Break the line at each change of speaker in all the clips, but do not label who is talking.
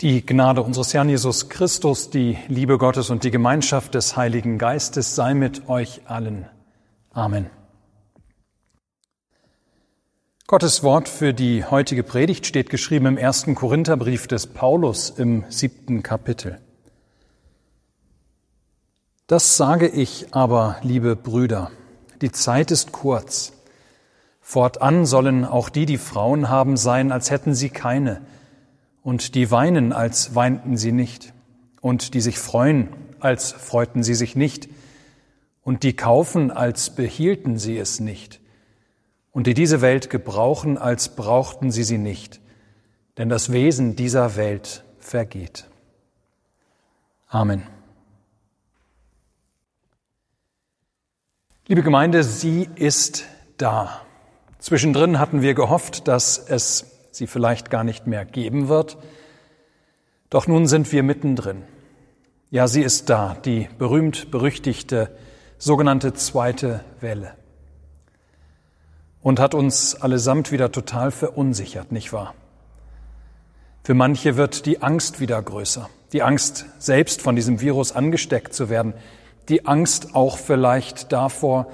Die Gnade unseres Herrn Jesus Christus, die Liebe Gottes und die Gemeinschaft des Heiligen Geistes sei mit euch allen. Amen. Gottes Wort für die heutige Predigt steht geschrieben im ersten Korintherbrief des Paulus im siebten Kapitel. Das sage ich aber, liebe Brüder, die Zeit ist kurz. Fortan sollen auch die, die Frauen haben, sein, als hätten sie keine, und die weinen, als weinten sie nicht, und die sich freuen, als freuten sie sich nicht, und die kaufen, als behielten sie es nicht, und die diese Welt gebrauchen, als brauchten sie sie nicht, denn das Wesen dieser Welt vergeht. Amen. Liebe Gemeinde, sie ist da. Zwischendrin hatten wir gehofft, dass es sie vielleicht gar nicht mehr geben wird. Doch nun sind wir mittendrin. Ja, sie ist da, die berühmt berüchtigte sogenannte zweite Welle. Und hat uns allesamt wieder total verunsichert, nicht wahr? Für manche wird die Angst wieder größer. Die Angst, selbst von diesem Virus angesteckt zu werden. Die Angst auch vielleicht davor,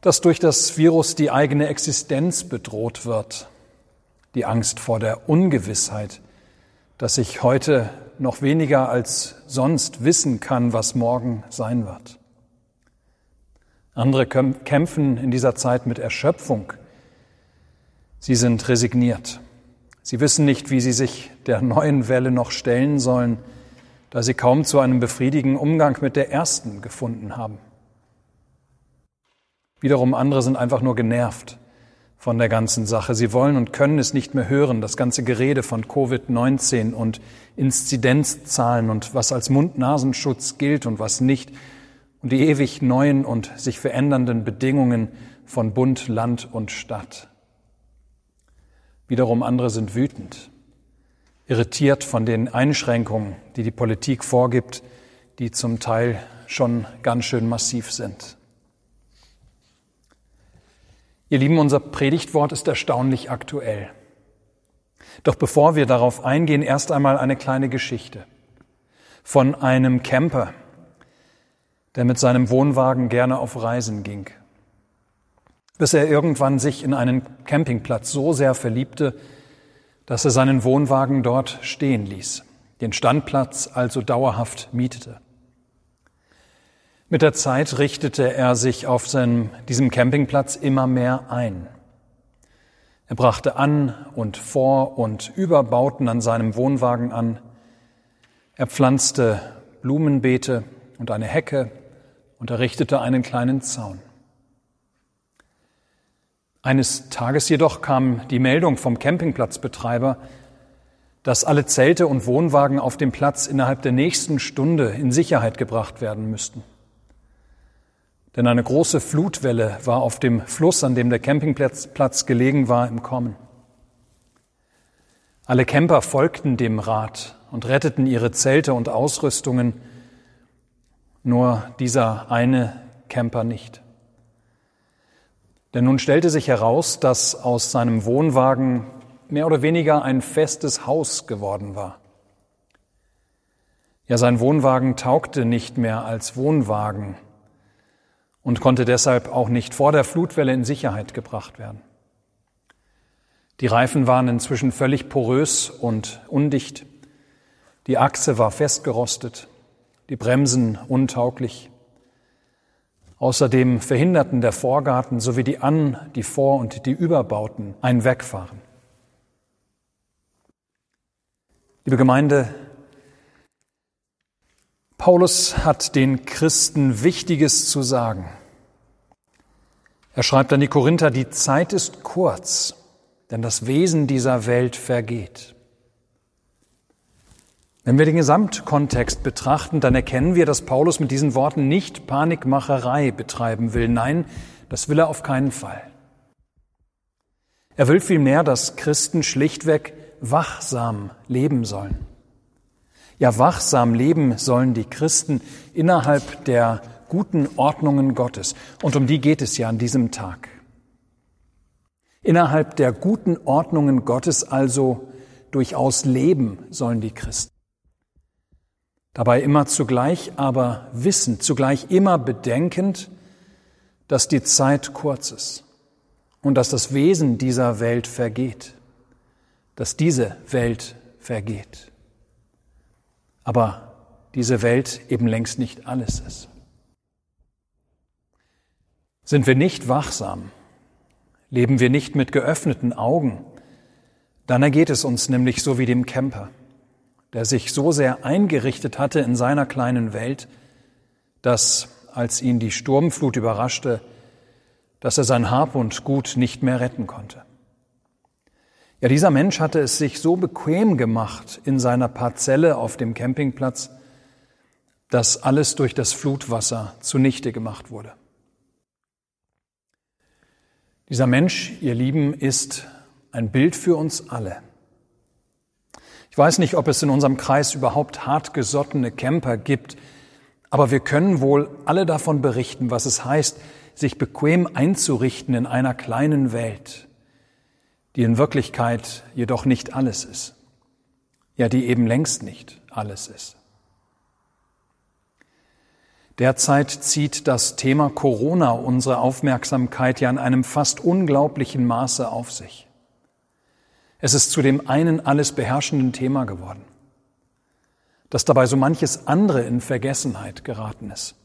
dass durch das Virus die eigene Existenz bedroht wird die Angst vor der Ungewissheit, dass ich heute noch weniger als sonst wissen kann, was morgen sein wird. Andere kämpfen in dieser Zeit mit Erschöpfung. Sie sind resigniert. Sie wissen nicht, wie sie sich der neuen Welle noch stellen sollen, da sie kaum zu einem befriedigenden Umgang mit der ersten gefunden haben. Wiederum andere sind einfach nur genervt von der ganzen Sache. Sie wollen und können es nicht mehr hören, das ganze Gerede von Covid-19 und Inzidenzzahlen und was als Mund-Nasenschutz gilt und was nicht und die ewig neuen und sich verändernden Bedingungen von Bund, Land und Stadt. Wiederum andere sind wütend, irritiert von den Einschränkungen, die die Politik vorgibt, die zum Teil schon ganz schön massiv sind. Ihr Lieben, unser Predigtwort ist erstaunlich aktuell. Doch bevor wir darauf eingehen, erst einmal eine kleine Geschichte von einem Camper, der mit seinem Wohnwagen gerne auf Reisen ging, bis er irgendwann sich in einen Campingplatz so sehr verliebte, dass er seinen Wohnwagen dort stehen ließ, den Standplatz also dauerhaft mietete. Mit der Zeit richtete er sich auf seinem, diesem Campingplatz immer mehr ein. Er brachte an und vor und Überbauten an seinem Wohnwagen an. Er pflanzte Blumenbeete und eine Hecke und errichtete einen kleinen Zaun. Eines Tages jedoch kam die Meldung vom Campingplatzbetreiber, dass alle Zelte und Wohnwagen auf dem Platz innerhalb der nächsten Stunde in Sicherheit gebracht werden müssten denn eine große Flutwelle war auf dem Fluss, an dem der Campingplatz gelegen war, im Kommen. Alle Camper folgten dem Rat und retteten ihre Zelte und Ausrüstungen, nur dieser eine Camper nicht. Denn nun stellte sich heraus, dass aus seinem Wohnwagen mehr oder weniger ein festes Haus geworden war. Ja, sein Wohnwagen taugte nicht mehr als Wohnwagen, und konnte deshalb auch nicht vor der Flutwelle in Sicherheit gebracht werden. Die Reifen waren inzwischen völlig porös und undicht. Die Achse war festgerostet, die Bremsen untauglich. Außerdem verhinderten der Vorgarten sowie die An-, die Vor- und die Überbauten ein Wegfahren. Liebe Gemeinde, Paulus hat den Christen Wichtiges zu sagen. Er schreibt an die Korinther, die Zeit ist kurz, denn das Wesen dieser Welt vergeht. Wenn wir den Gesamtkontext betrachten, dann erkennen wir, dass Paulus mit diesen Worten nicht Panikmacherei betreiben will. Nein, das will er auf keinen Fall. Er will vielmehr, dass Christen schlichtweg wachsam leben sollen. Ja, wachsam leben sollen die Christen innerhalb der guten Ordnungen Gottes. Und um die geht es ja an diesem Tag. Innerhalb der guten Ordnungen Gottes also durchaus leben sollen die Christen. Dabei immer zugleich aber wissend, zugleich immer bedenkend, dass die Zeit kurz ist und dass das Wesen dieser Welt vergeht, dass diese Welt vergeht. Aber diese Welt eben längst nicht alles ist. Sind wir nicht wachsam, leben wir nicht mit geöffneten Augen, dann ergeht es uns nämlich so wie dem Camper, der sich so sehr eingerichtet hatte in seiner kleinen Welt, dass, als ihn die Sturmflut überraschte, dass er sein Hab und Gut nicht mehr retten konnte. Ja, dieser Mensch hatte es sich so bequem gemacht in seiner Parzelle auf dem Campingplatz, dass alles durch das Flutwasser zunichte gemacht wurde. Dieser Mensch, ihr Lieben, ist ein Bild für uns alle. Ich weiß nicht, ob es in unserem Kreis überhaupt hartgesottene Camper gibt, aber wir können wohl alle davon berichten, was es heißt, sich bequem einzurichten in einer kleinen Welt, die in Wirklichkeit jedoch nicht alles ist. Ja, die eben längst nicht alles ist. Derzeit zieht das Thema Corona unsere Aufmerksamkeit ja in einem fast unglaublichen Maße auf sich. Es ist zu dem einen alles beherrschenden Thema geworden, dass dabei so manches andere in Vergessenheit geraten ist.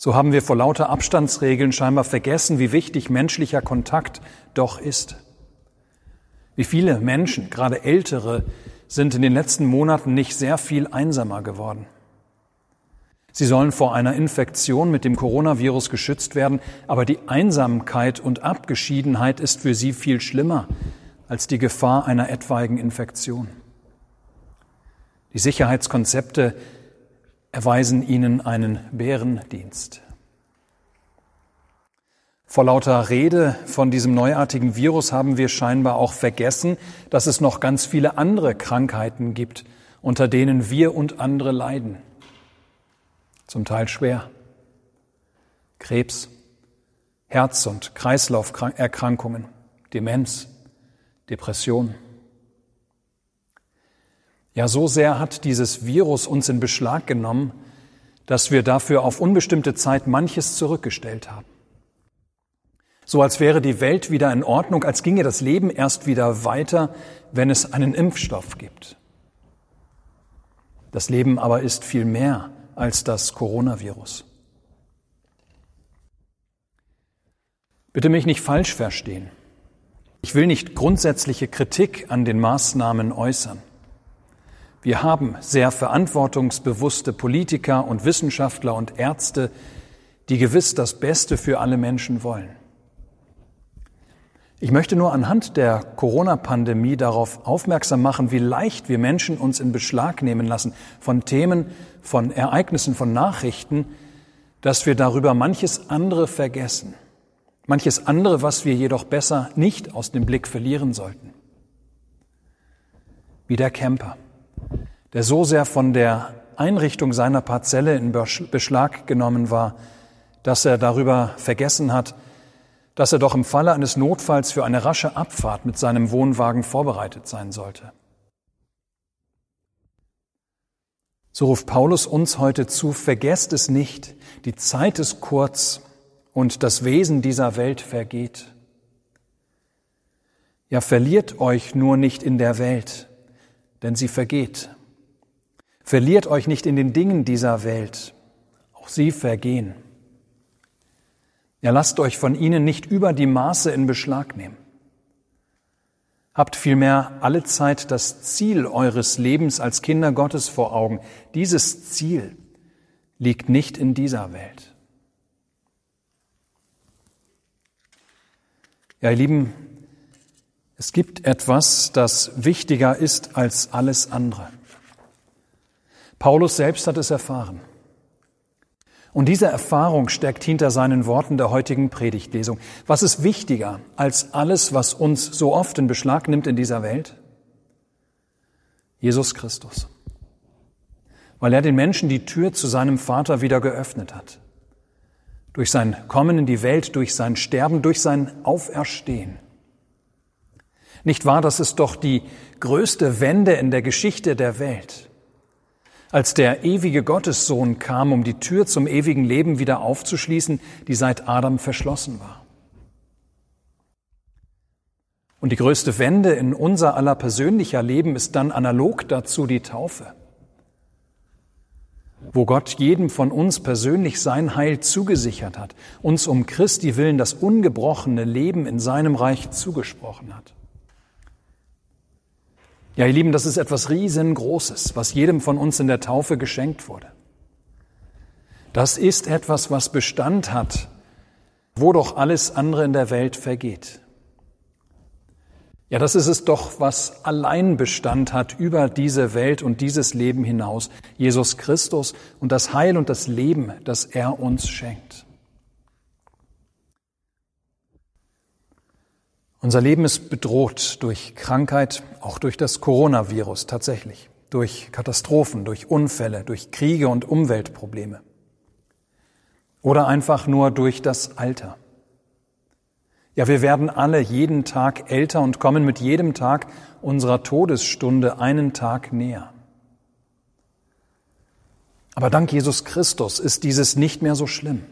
So haben wir vor lauter Abstandsregeln scheinbar vergessen, wie wichtig menschlicher Kontakt doch ist. Wie viele Menschen, gerade ältere, sind in den letzten Monaten nicht sehr viel einsamer geworden. Sie sollen vor einer Infektion mit dem Coronavirus geschützt werden, aber die Einsamkeit und Abgeschiedenheit ist für sie viel schlimmer als die Gefahr einer etwaigen Infektion. Die Sicherheitskonzepte erweisen ihnen einen Bärendienst. Vor lauter Rede von diesem neuartigen Virus haben wir scheinbar auch vergessen, dass es noch ganz viele andere Krankheiten gibt, unter denen wir und andere leiden. Zum Teil schwer. Krebs, Herz- und Kreislauferkrankungen, Demenz, Depression. Ja, so sehr hat dieses Virus uns in Beschlag genommen, dass wir dafür auf unbestimmte Zeit manches zurückgestellt haben. So als wäre die Welt wieder in Ordnung, als ginge das Leben erst wieder weiter, wenn es einen Impfstoff gibt. Das Leben aber ist viel mehr als das Coronavirus. Bitte mich nicht falsch verstehen. Ich will nicht grundsätzliche Kritik an den Maßnahmen äußern. Wir haben sehr verantwortungsbewusste Politiker und Wissenschaftler und Ärzte, die gewiss das Beste für alle Menschen wollen. Ich möchte nur anhand der Corona-Pandemie darauf aufmerksam machen, wie leicht wir Menschen uns in Beschlag nehmen lassen von Themen, von Ereignissen, von Nachrichten, dass wir darüber manches andere vergessen. Manches andere, was wir jedoch besser nicht aus dem Blick verlieren sollten. Wie der Camper der so sehr von der Einrichtung seiner Parzelle in Beschlag genommen war, dass er darüber vergessen hat, dass er doch im Falle eines Notfalls für eine rasche Abfahrt mit seinem Wohnwagen vorbereitet sein sollte. So ruft Paulus uns heute zu, vergesst es nicht, die Zeit ist kurz und das Wesen dieser Welt vergeht. Ja, verliert euch nur nicht in der Welt, denn sie vergeht. Verliert euch nicht in den Dingen dieser Welt, auch sie vergehen. Ja, lasst euch von ihnen nicht über die Maße in Beschlag nehmen. Habt vielmehr alle Zeit das Ziel eures Lebens als Kinder Gottes vor Augen. Dieses Ziel liegt nicht in dieser Welt. Ja, ihr Lieben, es gibt etwas, das wichtiger ist als alles andere. Paulus selbst hat es erfahren. Und diese Erfahrung steckt hinter seinen Worten der heutigen Predigtlesung. Was ist wichtiger als alles, was uns so oft in Beschlag nimmt in dieser Welt? Jesus Christus. Weil er den Menschen die Tür zu seinem Vater wieder geöffnet hat. Durch sein Kommen in die Welt, durch sein Sterben, durch sein Auferstehen. Nicht wahr, das ist doch die größte Wende in der Geschichte der Welt. Als der ewige Gottessohn kam, um die Tür zum ewigen Leben wieder aufzuschließen, die seit Adam verschlossen war. Und die größte Wende in unser aller persönlicher Leben ist dann analog dazu die Taufe, wo Gott jedem von uns persönlich sein Heil zugesichert hat, uns um Christi willen das ungebrochene Leben in seinem Reich zugesprochen hat. Ja, ihr Lieben, das ist etwas riesengroßes, was jedem von uns in der Taufe geschenkt wurde. Das ist etwas, was Bestand hat, wo doch alles andere in der Welt vergeht. Ja, das ist es doch, was allein Bestand hat über diese Welt und dieses Leben hinaus. Jesus Christus und das Heil und das Leben, das er uns schenkt. Unser Leben ist bedroht durch Krankheit, auch durch das Coronavirus tatsächlich, durch Katastrophen, durch Unfälle, durch Kriege und Umweltprobleme oder einfach nur durch das Alter. Ja, wir werden alle jeden Tag älter und kommen mit jedem Tag unserer Todesstunde einen Tag näher. Aber dank Jesus Christus ist dieses nicht mehr so schlimm.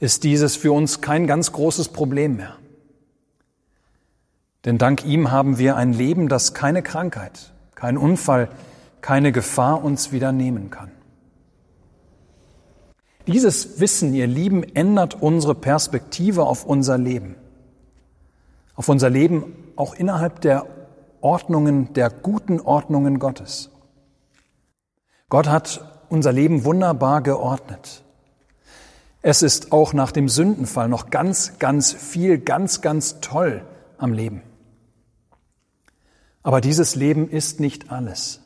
Ist dieses für uns kein ganz großes Problem mehr. Denn dank ihm haben wir ein Leben, das keine Krankheit, kein Unfall, keine Gefahr uns wieder nehmen kann. Dieses Wissen, ihr Lieben, ändert unsere Perspektive auf unser Leben. Auf unser Leben auch innerhalb der Ordnungen, der guten Ordnungen Gottes. Gott hat unser Leben wunderbar geordnet. Es ist auch nach dem Sündenfall noch ganz, ganz viel, ganz, ganz toll am Leben. Aber dieses Leben ist nicht alles.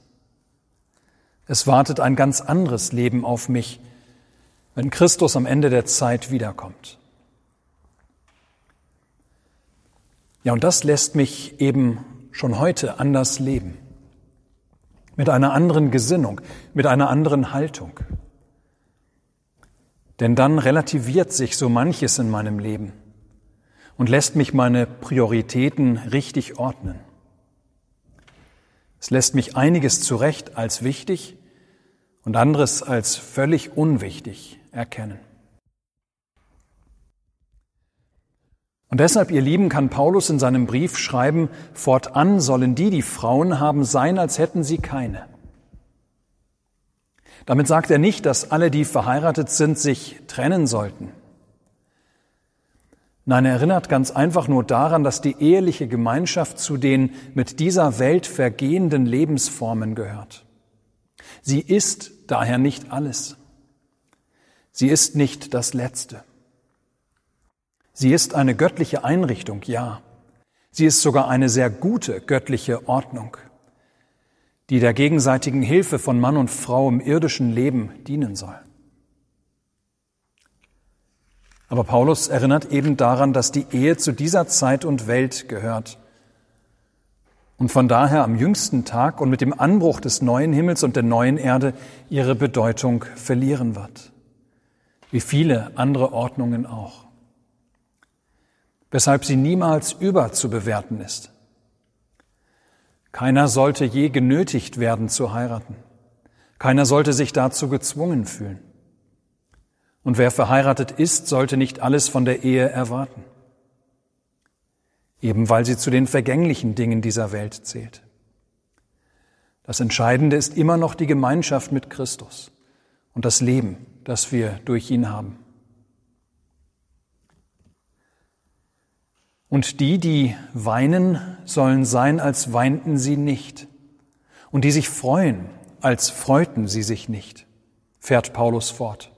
Es wartet ein ganz anderes Leben auf mich, wenn Christus am Ende der Zeit wiederkommt. Ja, und das lässt mich eben schon heute anders leben. Mit einer anderen Gesinnung, mit einer anderen Haltung. Denn dann relativiert sich so manches in meinem Leben und lässt mich meine Prioritäten richtig ordnen. Es lässt mich einiges zurecht als wichtig und anderes als völlig unwichtig erkennen. Und deshalb, ihr Lieben, kann Paulus in seinem Brief schreiben, fortan sollen die, die Frauen haben, sein, als hätten sie keine. Damit sagt er nicht, dass alle, die verheiratet sind, sich trennen sollten. Nein, er erinnert ganz einfach nur daran, dass die eheliche Gemeinschaft zu den mit dieser Welt vergehenden Lebensformen gehört. Sie ist daher nicht alles. Sie ist nicht das Letzte. Sie ist eine göttliche Einrichtung, ja. Sie ist sogar eine sehr gute göttliche Ordnung, die der gegenseitigen Hilfe von Mann und Frau im irdischen Leben dienen soll. Aber Paulus erinnert eben daran, dass die Ehe zu dieser Zeit und Welt gehört und von daher am jüngsten Tag und mit dem Anbruch des neuen Himmels und der neuen Erde ihre Bedeutung verlieren wird wie viele andere Ordnungen auch. Weshalb sie niemals überzubewerten ist. Keiner sollte je genötigt werden zu heiraten. Keiner sollte sich dazu gezwungen fühlen. Und wer verheiratet ist, sollte nicht alles von der Ehe erwarten. Eben weil sie zu den vergänglichen Dingen dieser Welt zählt. Das Entscheidende ist immer noch die Gemeinschaft mit Christus und das Leben, das wir durch ihn haben. Und die, die weinen, sollen sein, als weinten sie nicht. Und die sich freuen, als freuten sie sich nicht, fährt Paulus fort.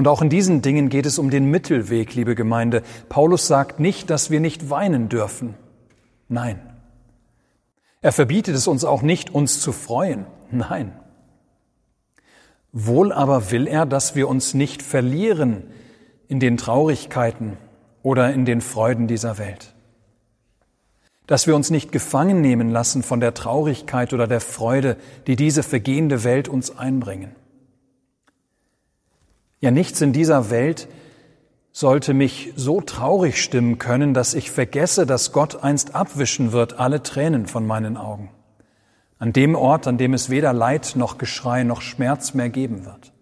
Und auch in diesen Dingen geht es um den Mittelweg, liebe Gemeinde. Paulus sagt nicht, dass wir nicht weinen dürfen. Nein. Er verbietet es uns auch nicht, uns zu freuen. Nein. Wohl aber will er, dass wir uns nicht verlieren in den Traurigkeiten oder in den Freuden dieser Welt. Dass wir uns nicht gefangen nehmen lassen von der Traurigkeit oder der Freude, die diese vergehende Welt uns einbringen. Ja, nichts in dieser Welt sollte mich so traurig stimmen können, dass ich vergesse, dass Gott einst abwischen wird alle Tränen von meinen Augen. An dem Ort, an dem es weder Leid noch Geschrei noch Schmerz mehr geben wird.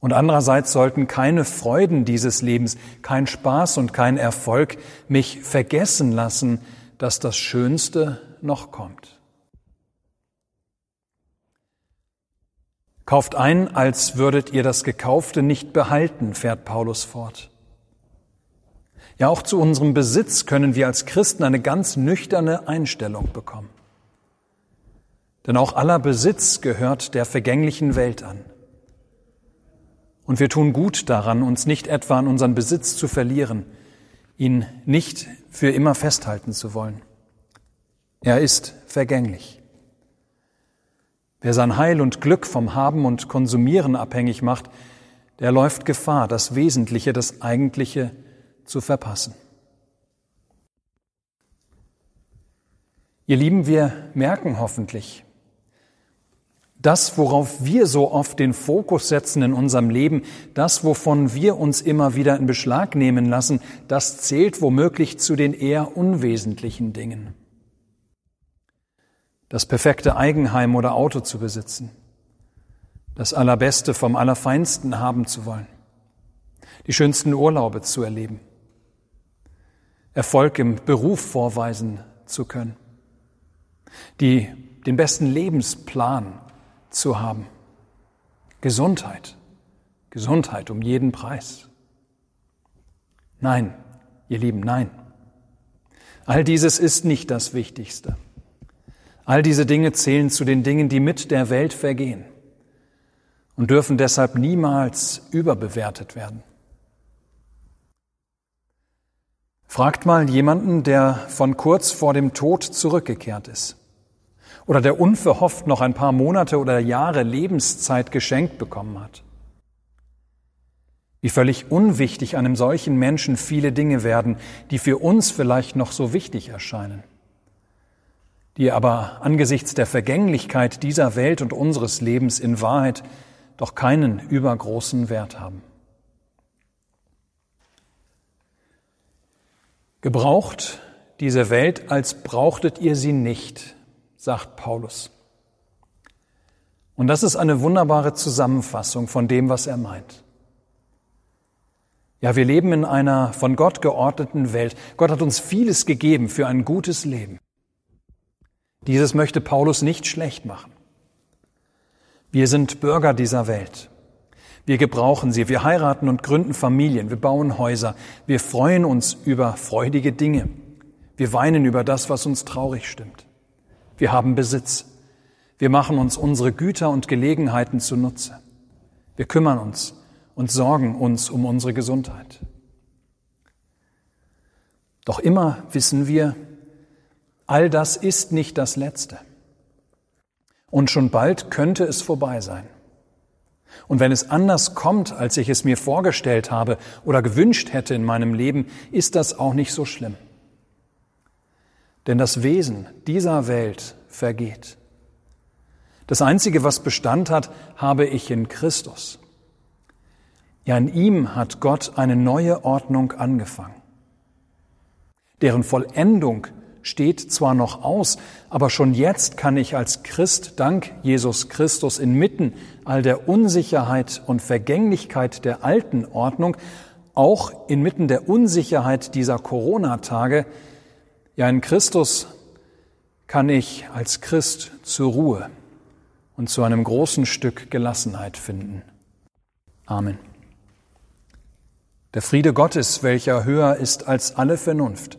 Und andererseits sollten keine Freuden dieses Lebens, kein Spaß und kein Erfolg mich vergessen lassen, dass das Schönste noch kommt. Kauft ein, als würdet ihr das Gekaufte nicht behalten, fährt Paulus fort. Ja, auch zu unserem Besitz können wir als Christen eine ganz nüchterne Einstellung bekommen. Denn auch aller Besitz gehört der vergänglichen Welt an. Und wir tun gut daran, uns nicht etwa an unseren Besitz zu verlieren, ihn nicht für immer festhalten zu wollen. Er ist vergänglich. Wer sein Heil und Glück vom Haben und Konsumieren abhängig macht, der läuft Gefahr, das Wesentliche, das Eigentliche zu verpassen. Ihr Lieben, wir merken hoffentlich, das, worauf wir so oft den Fokus setzen in unserem Leben, das, wovon wir uns immer wieder in Beschlag nehmen lassen, das zählt womöglich zu den eher unwesentlichen Dingen das perfekte Eigenheim oder Auto zu besitzen, das Allerbeste vom Allerfeinsten haben zu wollen, die schönsten Urlaube zu erleben, Erfolg im Beruf vorweisen zu können, die, den besten Lebensplan zu haben, Gesundheit, Gesundheit um jeden Preis. Nein, ihr Lieben, nein. All dieses ist nicht das Wichtigste. All diese Dinge zählen zu den Dingen, die mit der Welt vergehen und dürfen deshalb niemals überbewertet werden. Fragt mal jemanden, der von kurz vor dem Tod zurückgekehrt ist oder der unverhofft noch ein paar Monate oder Jahre Lebenszeit geschenkt bekommen hat. Wie völlig unwichtig einem solchen Menschen viele Dinge werden, die für uns vielleicht noch so wichtig erscheinen die aber angesichts der Vergänglichkeit dieser Welt und unseres Lebens in Wahrheit doch keinen übergroßen Wert haben. Gebraucht diese Welt, als brauchtet ihr sie nicht, sagt Paulus. Und das ist eine wunderbare Zusammenfassung von dem, was er meint. Ja, wir leben in einer von Gott geordneten Welt. Gott hat uns vieles gegeben für ein gutes Leben. Dieses möchte Paulus nicht schlecht machen. Wir sind Bürger dieser Welt. Wir gebrauchen sie. Wir heiraten und gründen Familien. Wir bauen Häuser. Wir freuen uns über freudige Dinge. Wir weinen über das, was uns traurig stimmt. Wir haben Besitz. Wir machen uns unsere Güter und Gelegenheiten zunutze. Wir kümmern uns und sorgen uns um unsere Gesundheit. Doch immer wissen wir, All das ist nicht das Letzte. Und schon bald könnte es vorbei sein. Und wenn es anders kommt, als ich es mir vorgestellt habe oder gewünscht hätte in meinem Leben, ist das auch nicht so schlimm. Denn das Wesen dieser Welt vergeht. Das Einzige, was Bestand hat, habe ich in Christus. Ja, in ihm hat Gott eine neue Ordnung angefangen, deren Vollendung steht zwar noch aus, aber schon jetzt kann ich als Christ dank Jesus Christus inmitten all der Unsicherheit und Vergänglichkeit der alten Ordnung, auch inmitten der Unsicherheit dieser Corona-Tage, ja in Christus kann ich als Christ zur Ruhe und zu einem großen Stück Gelassenheit finden. Amen. Der Friede Gottes, welcher höher ist als alle Vernunft,